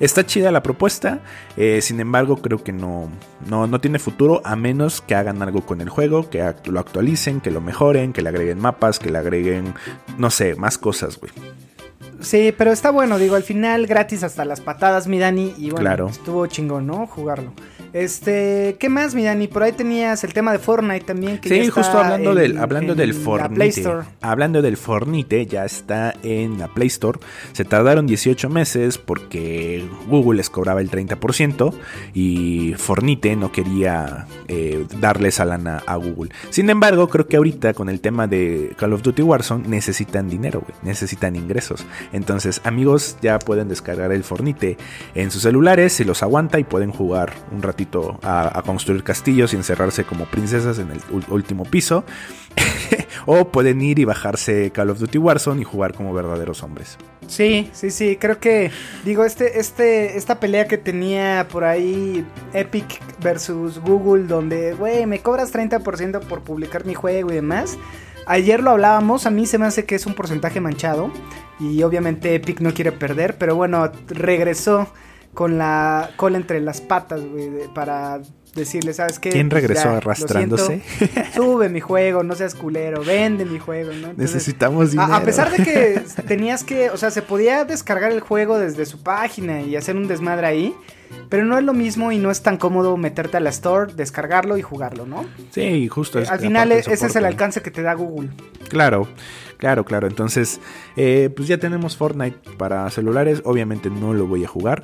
Está chida la propuesta, eh, sin embargo creo que no, no, no tiene futuro a menos que hagan algo con el juego, que act- lo actualicen, que lo mejoren, que le agreguen mapas, que le agreguen, no sé, más cosas, güey. Sí, pero está bueno, digo, al final gratis hasta las patadas, mi Dani. Y bueno, Claro. estuvo chingón, ¿no? Jugarlo. Este, ¿qué más, mi Dani? Por ahí tenías el tema de Fortnite también. Que sí, ya está justo hablando en- del, hablando en del la Play Fornite. Store. Hablando del Fornite, ya está en la Play Store. Se tardaron 18 meses porque Google les cobraba el 30% y Fornite no quería eh, darle esa lana a Google. Sin embargo, creo que ahorita con el tema de Call of Duty Warzone necesitan dinero, necesitan ingresos. Entonces, amigos, ya pueden descargar el Fornite en sus celulares, se los aguanta y pueden jugar un ratito a, a construir castillos y encerrarse como princesas en el último piso. o pueden ir y bajarse Call of Duty Warzone y jugar como verdaderos hombres. Sí, sí, sí, creo que, digo, este, este, esta pelea que tenía por ahí Epic versus Google, donde, güey, me cobras 30% por publicar mi juego y demás. Ayer lo hablábamos, a mí se me hace que es un porcentaje manchado y obviamente Epic no quiere perder, pero bueno, regresó con la cola entre las patas, güey, de- para decirle, ¿sabes qué? ¿Quién Pues regresó ya, arrastrándose? siento, Sube mi juego, no seas culero, vende mi juego, ¿no? Entonces, Necesitamos dinero. a, a pesar de que tenías que, o sea, se podía descargar el juego desde su página y hacer un desmadre ahí, pero no es lo mismo y no es tan cómodo meterte a la store, descargarlo y jugarlo, ¿no? Sí, justo. Eh, es- Al final aparte ese es el alcance que te da Google. Claro, claro, claro. Entonces, eh, pues ya tenemos Fortnite para celulares. Obviamente no lo voy a jugar.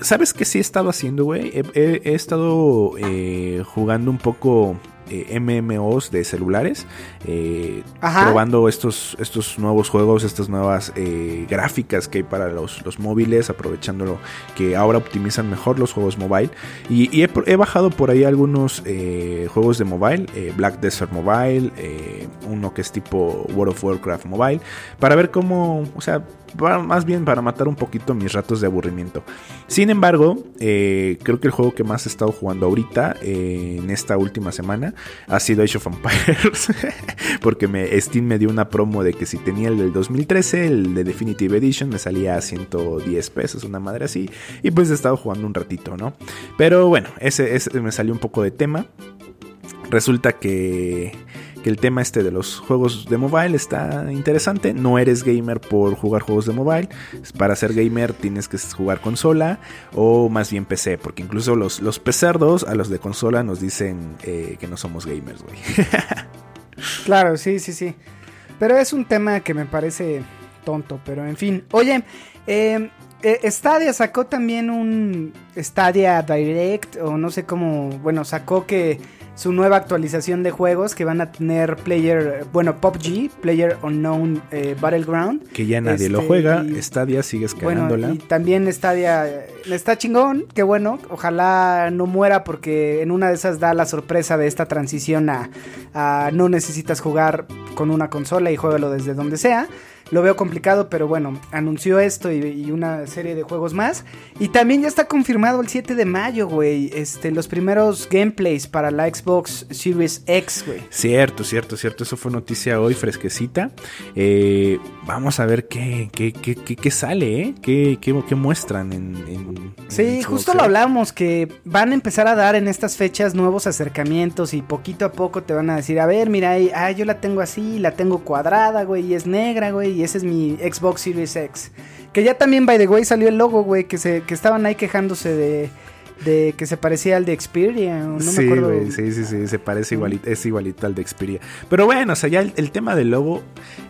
¿Sabes qué sí he estado haciendo, güey? He, he- he estado eh, jugando un poco eh, MMOs de celulares. eh, probando estos, estos nuevos juegos, estas nuevas eh, gráficas que hay para los, los móviles, aprovechándolo que ahora optimizan mejor los juegos mobile. Y, y he, he bajado por ahí algunos juegos de mobile, Black Desert Mobile, uno que es tipo World of Warcraft Mobile, para ver cómo, o sea, más bien para matar un poquito mis ratos de aburrimiento. Sin embargo, eh, creo que el juego que más he estado jugando ahorita, eh, en esta última semana, ha sido Age of Empires. Porque Steam me dio una promo de que si tenía el del 2013, el de Definitive Edition, me salía a 110 pesos, una madre así. Y pues he estado jugando un ratito, ¿no? Pero bueno, ese me salió un poco de tema. Resulta que, que el tema este de los juegos de mobile está interesante. No eres gamer por jugar juegos de mobile. Para ser gamer tienes que jugar consola o más bien PC. Porque incluso los, los pecerdos a los de consola nos dicen eh, que no somos gamers, güey. Claro, sí, sí, sí. Pero es un tema que me parece tonto, pero en fin. Oye, eh, Stadia sacó también un Stadia Direct, o no sé cómo, bueno, sacó que su nueva actualización de juegos que van a tener Player, bueno, PUBG, Player Unknown eh, Battleground. que ya nadie lo Este, juega. y- Stadia sigues Bueno, cagándola. y también Stadia eh, está chingón, qué bueno, ojalá no muera porque en una de esas da la sorpresa de esta transición a, a no necesitas jugar con una consola y juégalo desde donde sea. Lo veo complicado, pero bueno, anunció esto y, y una serie de juegos más. Y también ya está confirmado el 7 de mayo, güey, este, los primeros gameplays para la Xbox Series X, güey. Cierto, cierto, cierto. Eso fue noticia hoy fresquecita. Eh, vamos a ver qué, qué, qué, qué- qué sale, ¿eh? ¿Qué, qué, qué muestran en, en- Sí, en justo lo hablamos, que van a empezar a dar en estas fechas nuevos acercamientos y poquito a poco te van a decir, a ver, mira, ahí, ah, yo la tengo así, la tengo cuadrada, güey, y es negra, güey, y ese es mi Xbox Series X. Que ya también, by the way, salió el logo, güey, que, se, que estaban ahí quejándose de, de que se parecía al de Xperia, no sí, me acuerdo. sí, sí, sí, se parece igualito, es igualito al de Xperia. Pero bueno, o sea, ya el, el tema del logo,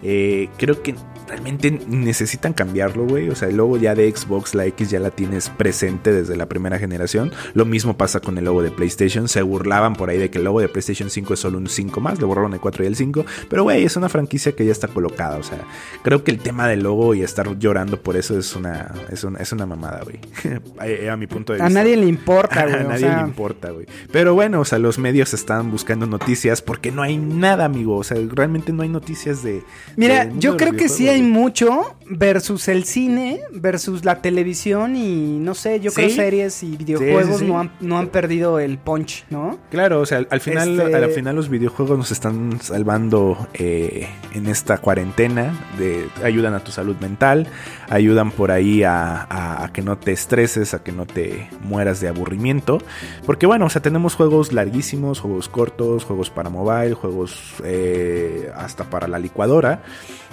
eh, creo que realmente necesitan cambiarlo, güey. O sea, el logo ya de Xbox, la X ya la tienes presente desde la primera generación. Lo mismo pasa con el logo de PlayStation. Se burlaban por ahí de que el logo de PlayStation 5 es solo un 5 más, le borraron el 4 y el 5. Pero, güey, es una franquicia que ya está colocada. O sea, creo que el tema del logo y estar llorando por eso es una, es una, es una mamada, güey. a, a mi punto de A vista. nadie le importa, güey. A o nadie sea, le importa, güey. Pero bueno, o sea, los medios están buscando noticias porque no hay nada, amigo. O sea, realmente no hay noticias de. Mira, yo creo que sí hay mucho versus el cine, versus la televisión y no sé, yo creo Sí. series y videojuegos sí. No, han, no han perdido el punch, ¿no? Claro, o sea, al- al final, Este- al final los videojuegos nos están salvando eh, en esta cuarentena, de, ayudan a tu salud mental, ayudan por ahí a, a- a que no te estreses, a que no te mueras de aburrimiento, porque bueno, o sea, tenemos juegos larguísimos, juegos cortos, juegos para mobile, juegos eh, hasta para la licuadora.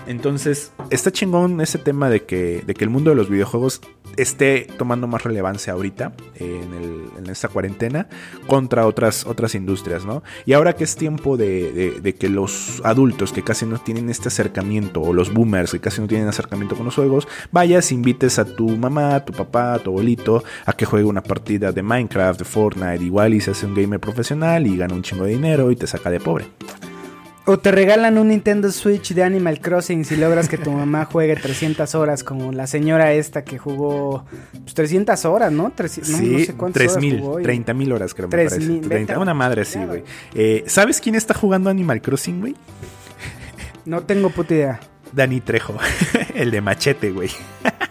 Entonces, está chingón ese tema de que, de que el mundo de los videojuegos esté tomando más relevancia ahorita en, el, esta cuarentena contra otras, otras industrias, ¿no? Y ahora que es tiempo de, que los adultos que casi no tienen este acercamiento, o los boomers que casi no tienen acercamiento con los juegos, vayas, invites a tu mamá, a tu papá, a tu abuelito a que juegue una partida de Minecraft, de Fortnite, igual y se hace un gamer profesional y gana un chingo de dinero y te saca de pobre. O te regalan un Nintendo Switch de Animal Crossing si logras que tu mamá juegue 300 horas, como la señora esta que jugó pues, 300 horas, ¿no? Tres, no, sí, no sé cuántas 3 horas mil, jugó y- 30 mil horas creo. me 3 parece. mil, 30, vete una madre así, güey. Eh, ¿Sabes quién está jugando Animal Crossing, güey? No tengo puta idea. Dani Trejo, el de Machete, güey.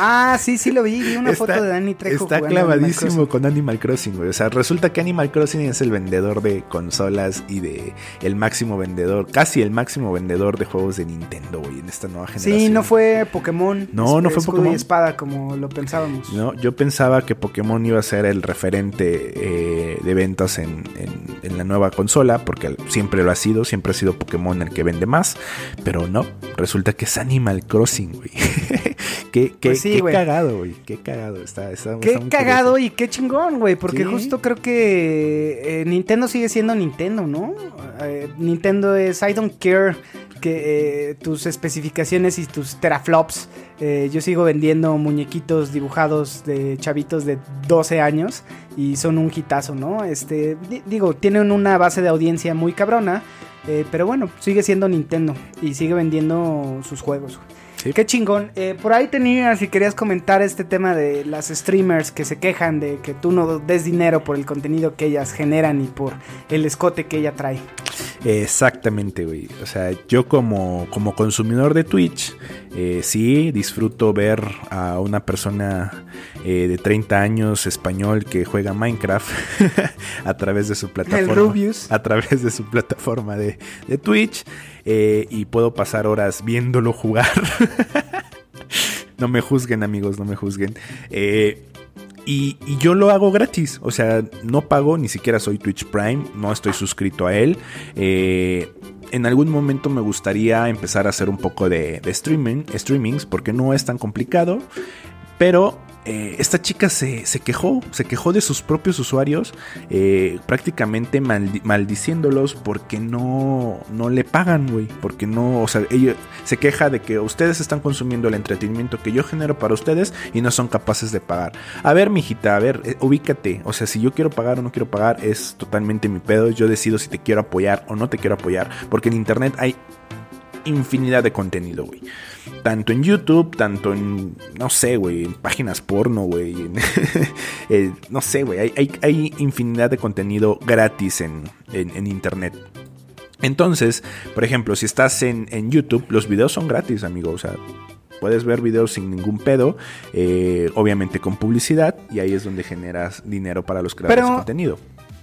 Ah, sí, sí lo vi. Vi una Está- foto de Dani Trejo Está Animal clavadísimo Crossing. con Animal Crossing, güey. O sea, resulta que Animal Crossing es el vendedor de consolas y de el máximo vendedor, casi el máximo vendedor de juegos de Nintendo, güey, en esta nueva generación. Sí, no fue Pokémon. No, no fue Pokémon. y espada como lo pensábamos. No, yo pensaba que Pokémon iba a ser el referente eh, de ventas en, en- en la nueva consola, porque siempre lo ha sido, siempre ha sido Pokémon el que vende más, pero no, resulta que es Animal Crossing, güey. qué qué, Pues sí, qué güey. cagado, güey, qué cagado, está, está, Qué está muy cagado curioso. y qué chingón, güey, porque Sí. justo creo que eh, Nintendo sigue siendo Nintendo, ¿no? Eh, Nintendo es I don't care que eh, tus especificaciones y tus teraflops. eh, yo sigo vendiendo muñequitos dibujados de chavitos de 12 años y son un hitazo, ¿no? Este, di- digo, tienen una base de audiencia muy cabrona, eh, pero bueno, sigue siendo Nintendo y sigue vendiendo sus juegos. güey. Sí. Qué chingón. Eh, por ahí tenías, si querías comentar este tema de las streamers que se quejan de que tú no des dinero por el contenido que ellas generan y por el escote que ella trae. Exactamente, güey. O sea, yo como, como consumidor de Twitch, eh, sí disfruto ver a una persona eh, de 30 años español que juega Minecraft a través de su plataforma. Rubius. A través de su plataforma de, de Twitch. Eh, y puedo pasar horas viéndolo jugar. no me juzguen, amigos, no me juzguen. Eh, y, y yo lo hago gratis. O sea, no pago, ni siquiera soy Twitch Prime, no estoy suscrito a él. Eh, en algún momento me gustaría empezar a hacer un poco de, de streaming, streamings, porque no es tan complicado. Pero eh, esta chica se, se quejó, se quejó de sus propios usuarios, eh, prácticamente maldi- maldiciéndolos porque no, no le pagan, güey. Porque no, o sea, ella se queja de que ustedes están consumiendo el entretenimiento que yo genero para ustedes y no son capaces de pagar. A ver, mijita, a ver, eh, ubícate. O sea, si yo quiero pagar o no quiero pagar, es totalmente mi pedo. Yo decido si te quiero apoyar o no te quiero apoyar. Porque en internet hay infinidad de contenido, güey. Tanto en YouTube, tanto en, no sé, güey, en páginas porno, güey. eh, no sé, güey. Hay, hay- hay infinidad de contenido gratis en, en- en Internet. Entonces, por ejemplo, si estás en, en YouTube, los videos son gratis, amigo. O sea, puedes ver videos sin ningún pedo, eh, obviamente con publicidad, y ahí es donde generas dinero para los creadores Pero- de contenido.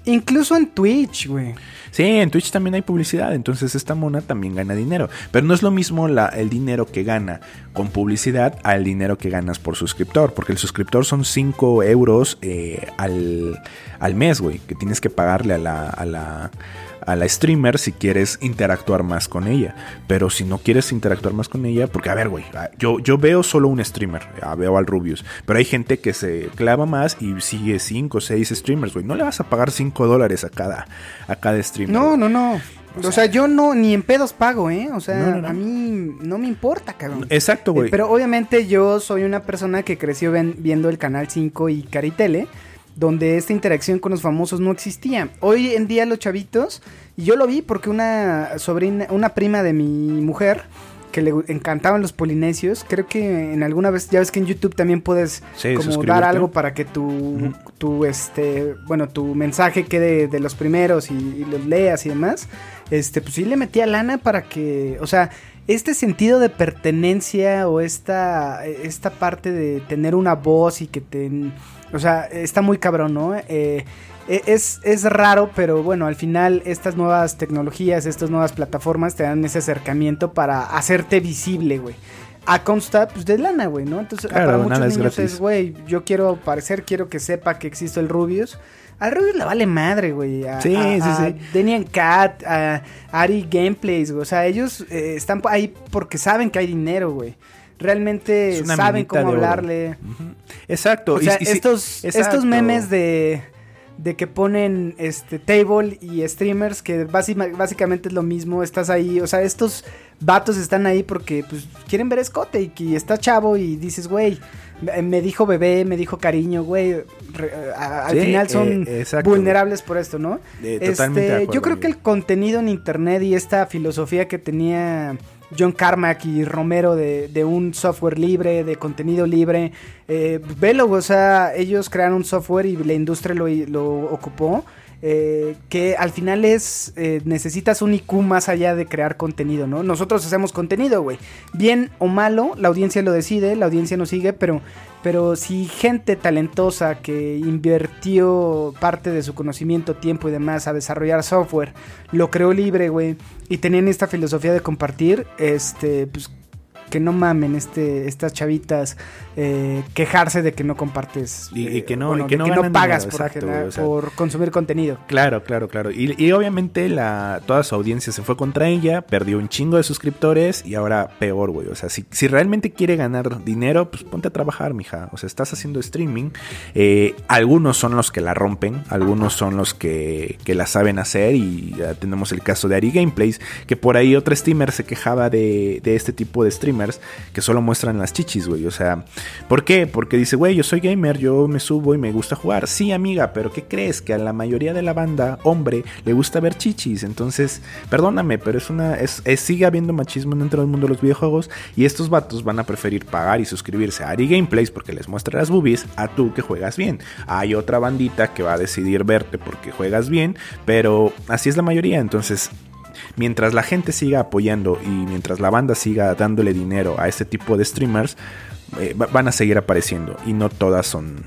Incluso en Twitch, güey. Sí, en Twitch también hay publicidad, entonces esta mona también gana dinero. Pero no es lo mismo la- el dinero que gana con publicidad al dinero que ganas por suscriptor, porque el suscriptor son 5 euros eh, al, al mes, güey, que tienes que pagarle a la, a la, a la streamer si quieres interactuar más con ella. Pero si no quieres interactuar más con ella, porque a ver, güey, ah, yo, yo veo solo un streamer, ah, veo al Rubius, pero hay gente que se clava más y sigue 5 o 6 streamers, güey. No le vas a pagar 5 dólares a cada, a cada streamer. No, no, no. O sea, yo no, ni en pedos pago, ¿eh? O sea, No, no, no. a mí no me importa, cabrón. Exacto, güey. Pero obviamente yo soy una persona que creció ven- viendo el Canal 5 y Caritele, donde esta interacción con los famosos no existía. Hoy en día los chavitos, y yo lo vi porque una sobrina, una prima de mi mujer, que le encantaban los polinesios, creo que en alguna vez, ya ves que en YouTube también puedes Sí, como suscribirte. dar algo para que tu, tu, este, bueno, tu mensaje quede de los primeros y, y los leas y demás. Este, pues sí le metía lana para que, o sea, este sentido de pertenencia o esta, esta parte de tener una voz y que te, o sea, está muy cabrón, ¿no? Eh, e- es, es raro, pero bueno, al final estas nuevas tecnologías, estas nuevas plataformas te dan ese acercamiento para hacerte visible, güey. A consta, pues de lana, güey, ¿no? Entonces, Claro, para muchos niños es, güey, yo quiero aparecer, quiero que sepa que existe el Rubius. Al Rubius le vale madre, güey. A, Sí, a- sí, a sí. Daniel Cat, a Ari Gameplays, güey. O sea, ellos eh, están ahí porque saben que hay dinero, güey. realmente saben cómo hablarle. Exacto. O sea, y estos, exacto. estos memes de, de que ponen este table y streamers, que básica- básicamente es lo mismo, estás ahí, o sea, estos vatos están ahí porque pues quieren ver escote y que está chavo y dices, güey, me me dijo bebé, me dijo cariño, güey, a- al Sí, final son eh, exacto, vulnerables por esto, ¿no? Eh, totalmente de Este, acuerdo, yo creo que el contenido en internet y esta filosofía que tenía John Carmack y Romero de, de un software libre, de contenido libre, eh, velo, o sea, ellos crearon un software y la industria lo, lo ocupó. Eh, que al final es eh, necesitas un IQ más allá de crear contenido, ¿no? Nosotros hacemos contenido, güey. Bien o malo, la audiencia lo decide, la audiencia nos sigue, pero pero si gente talentosa que invirtió parte de su conocimiento, tiempo y demás a desarrollar software, lo creó libre, güey, y tenían esta filosofía de compartir, este, pues que no mamen este, estas chavitas eh, quejarse de que no compartes Y- y eh, que no- bueno, y que no pagas dinero, por, exacto, generar- güey, o sea. por consumir contenido. Claro, claro, claro. Y, y obviamente la, toda su audiencia se fue contra ella, perdió un chingo de suscriptores y ahora peor, güey. O sea, si, si realmente quiere ganar dinero, pues ponte a trabajar, mija. O sea, estás haciendo streaming. Eh, algunos son los que la rompen, algunos son los que, que la saben hacer y ya tenemos el caso de Ari Gameplays, que por ahí otra streamer se quejaba de, de este tipo de que solo muestran las chichis, güey. O sea, ¿por qué? Porque dice, güey, yo soy gamer, yo me subo y me gusta jugar. Sí, amiga, pero ¿qué crees? Que a la mayoría de la banda, hombre, le gusta ver chichis. Entonces, perdóname, pero es una. Sigue habiendo machismo dentro del mundo de los videojuegos. Y estos vatos van a preferir pagar y suscribirse a Ari Gameplays porque les muestra las boobies a tú que juegas bien. Hay otra bandita que va a decidir verte porque juegas bien, pero así es la mayoría. Entonces, mientras la gente siga apoyando y mientras la banda siga dándole dinero a este tipo de streamers, eh, va- van a seguir apareciendo y no todas son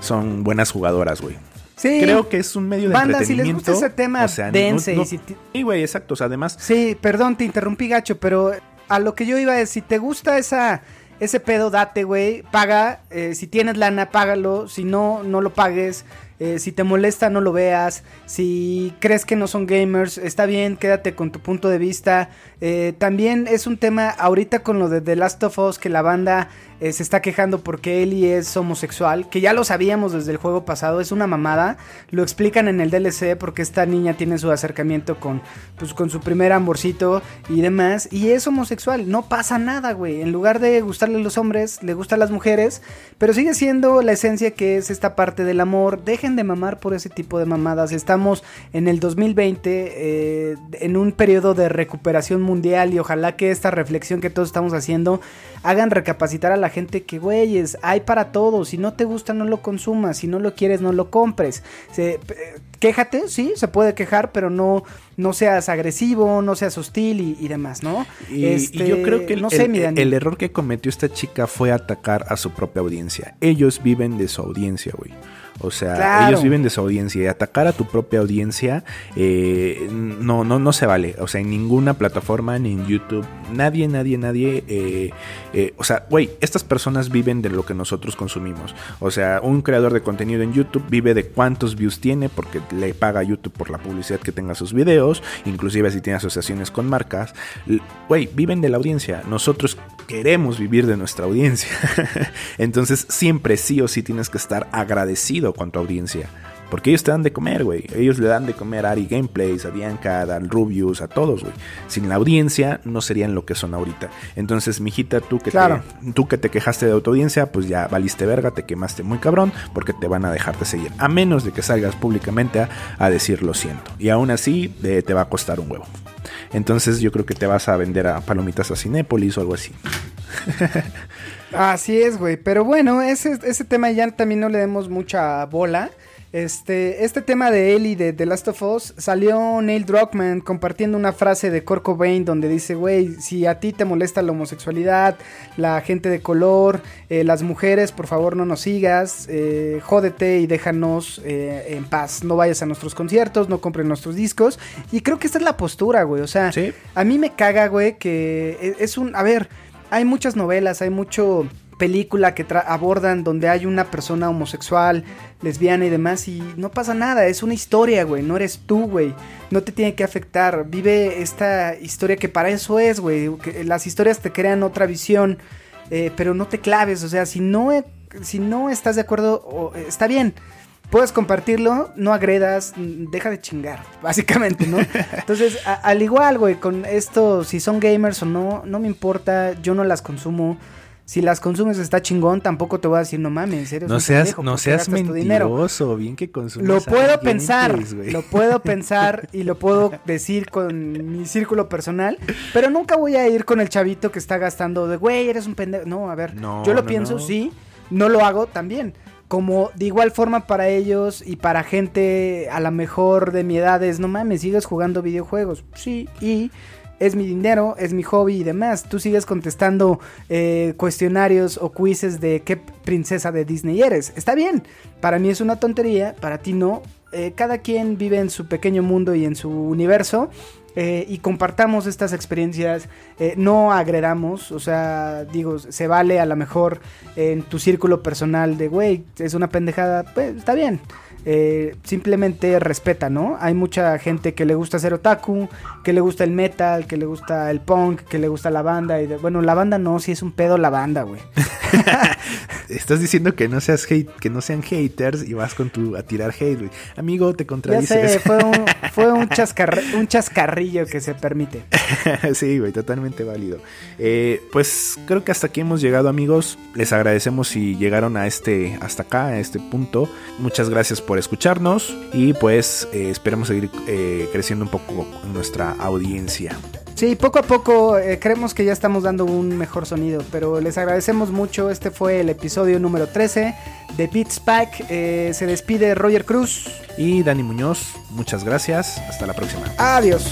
son buenas jugadoras, güey. Sí, Creo que es un medio de Banda, si les entretenimiento. gusta ese tema, o sea, no- dense, no- y si güey, exacto. O sea, además, Sí, perdón, te interrumpí gacho, pero a lo que yo iba es, si te gusta esa, ese pedo, date, güey, paga, eh, si tienes lana, págalo, si no, no lo pagues, eh, si te molesta, no lo veas, si crees que no son gamers, está bien, quédate con tu punto de vista. Eh, también es un tema ahorita con lo de The Last of Us, que la banda eh, se está quejando porque Ellie es homosexual, que ya lo sabíamos desde el juego pasado, es una mamada, lo explican en el DLC porque esta niña tiene su acercamiento con, pues, con su primer amorcito y demás, y es homosexual, no pasa nada, güey, en lugar de gustarle a los hombres, le gustan las mujeres, pero sigue siendo la esencia que es esta parte del amor, dejen de mamar por ese tipo de mamadas, estamos en el 2020, eh, en un periodo de recuperación mundial y ojalá que esta reflexión que todos estamos haciendo hagan recapacitar a la gente que, güeyes, hay para todos. Si no te gusta, no lo consumas. Si no lo quieres, no lo compres. Se- p- quéjate, sí, se puede quejar, pero no, no seas agresivo, no seas hostil y, y demás, ¿no? Y, Este, y yo creo que el, no sé, el- el error que cometió esta chica fue atacar a su propia audiencia. Ellos viven de su audiencia, güey. O sea, Claro. ellos viven de su audiencia y atacar a tu propia audiencia eh, no, no, no se vale. O sea, en ninguna plataforma, ni en YouTube, nadie, nadie, nadie. eh, eh, o sea, güey, estas personas viven de lo que nosotros consumimos. O sea, un creador de contenido en YouTube vive de cuántos views tiene porque le paga a YouTube por la publicidad que tenga sus videos, inclusive si tiene asociaciones con marcas. Güey, viven de la audiencia. Nosotros queremos vivir de nuestra audiencia. Entonces, siempre sí o sí tienes que estar agradecido con tu audiencia. Porque ellos te dan de comer, güey. Ellos le dan de comer a Ari Gameplays, a Bianca, a Dan Rubius, a todos, güey. Sin la audiencia no serían lo que son ahorita. Entonces, mijita, tú que, Claro. te, tú que te quejaste de tu audiencia, pues ya valiste verga, te quemaste muy cabrón, porque te van a dejar de seguir. A menos de que salgas públicamente a, a decir lo siento. Y aún así, te va a costar un huevo. Entonces, yo creo que te vas a vender a palomitas a Cinépolis o algo así. Así es, güey. Pero bueno, ese, ese tema ya también no le demos mucha bola. Este, este tema de Ellie de The Last of Us salió Neil Druckmann compartiendo una frase de Kurt Cobain donde dice, güey, si a ti te molesta la homosexualidad, la gente de color, eh, las mujeres, por favor no nos sigas, eh, jódete y déjanos eh, en paz, no vayas a nuestros conciertos, no compren nuestros discos. Y creo que esta es la postura, güey, o sea, Sí. a mí me caga, güey, que e- es un, a ver, hay muchas novelas, hay mucho película que abordan donde hay una persona homosexual, lesbiana y demás y no pasa nada, es una historia, güey, no eres tú, güey, no te tiene que afectar, vive esta historia que para eso es, güey, las historias te crean otra visión, eh, pero no te claves, o sea, si no, si no estás de acuerdo, está bien, puedes compartirlo, no agredas, deja de chingar, básicamente, ¿no? Entonces, al igual, güey, con esto, si son gamers o no, no me importa, yo no las consumo. Si las consumes está chingón, tampoco te voy a decir, no mames, eres no seas, no seas mentiroso, bien que consumes. Lo puedo pensar, lo puedo pensar y lo puedo decir con mi círculo personal, pero nunca voy a ir con el chavito que está gastando de, güey, eres un pendejo. No, a ver, yo lo pienso, sí, no lo hago también como de igual forma para ellos y para gente a la mejor de mi edad es, no mames, sigues jugando videojuegos. Sí, y es mi dinero, es mi hobby y demás. Tú sigues contestando eh, cuestionarios o quizzes de qué princesa de Disney eres. Está bien, para mí es una tontería, para ti no. Eh, cada quien vive en su pequeño mundo y en su universo. Eh, y compartamos estas experiencias, no agredamos, o sea, digo, se vale a lo mejor en tu círculo personal de, güey, es una pendejada, pues está bien, eh, simplemente respeta, ¿no? Hay mucha gente que le gusta ser otaku, que le gusta el metal, que le gusta el punk, que le gusta la banda. Y bueno, la banda no, si es un pedo la banda, güey. Estás diciendo que no seas hate, que no sean haters y vas con tu a tirar hate, güey. Amigo, te contradices. Ya sé, fue un, fue un, un chascarrillo que se permite. sí, güey, totalmente válido. Eh, pues creo que hasta aquí hemos llegado, amigos. Les agradecemos si llegaron a este, hasta acá, a este punto. Muchas gracias por escucharnos y pues eh, esperamos seguir eh, creciendo un poco nuestra audiencia. Sí, poco a poco eh, creemos que ya estamos dando un mejor sonido, pero les agradecemos mucho. Este fue el episodio número 13 de Beats Pack. se despide Roger Cruz y Dani Muñoz. Muchas gracias. Hasta la próxima. Adiós.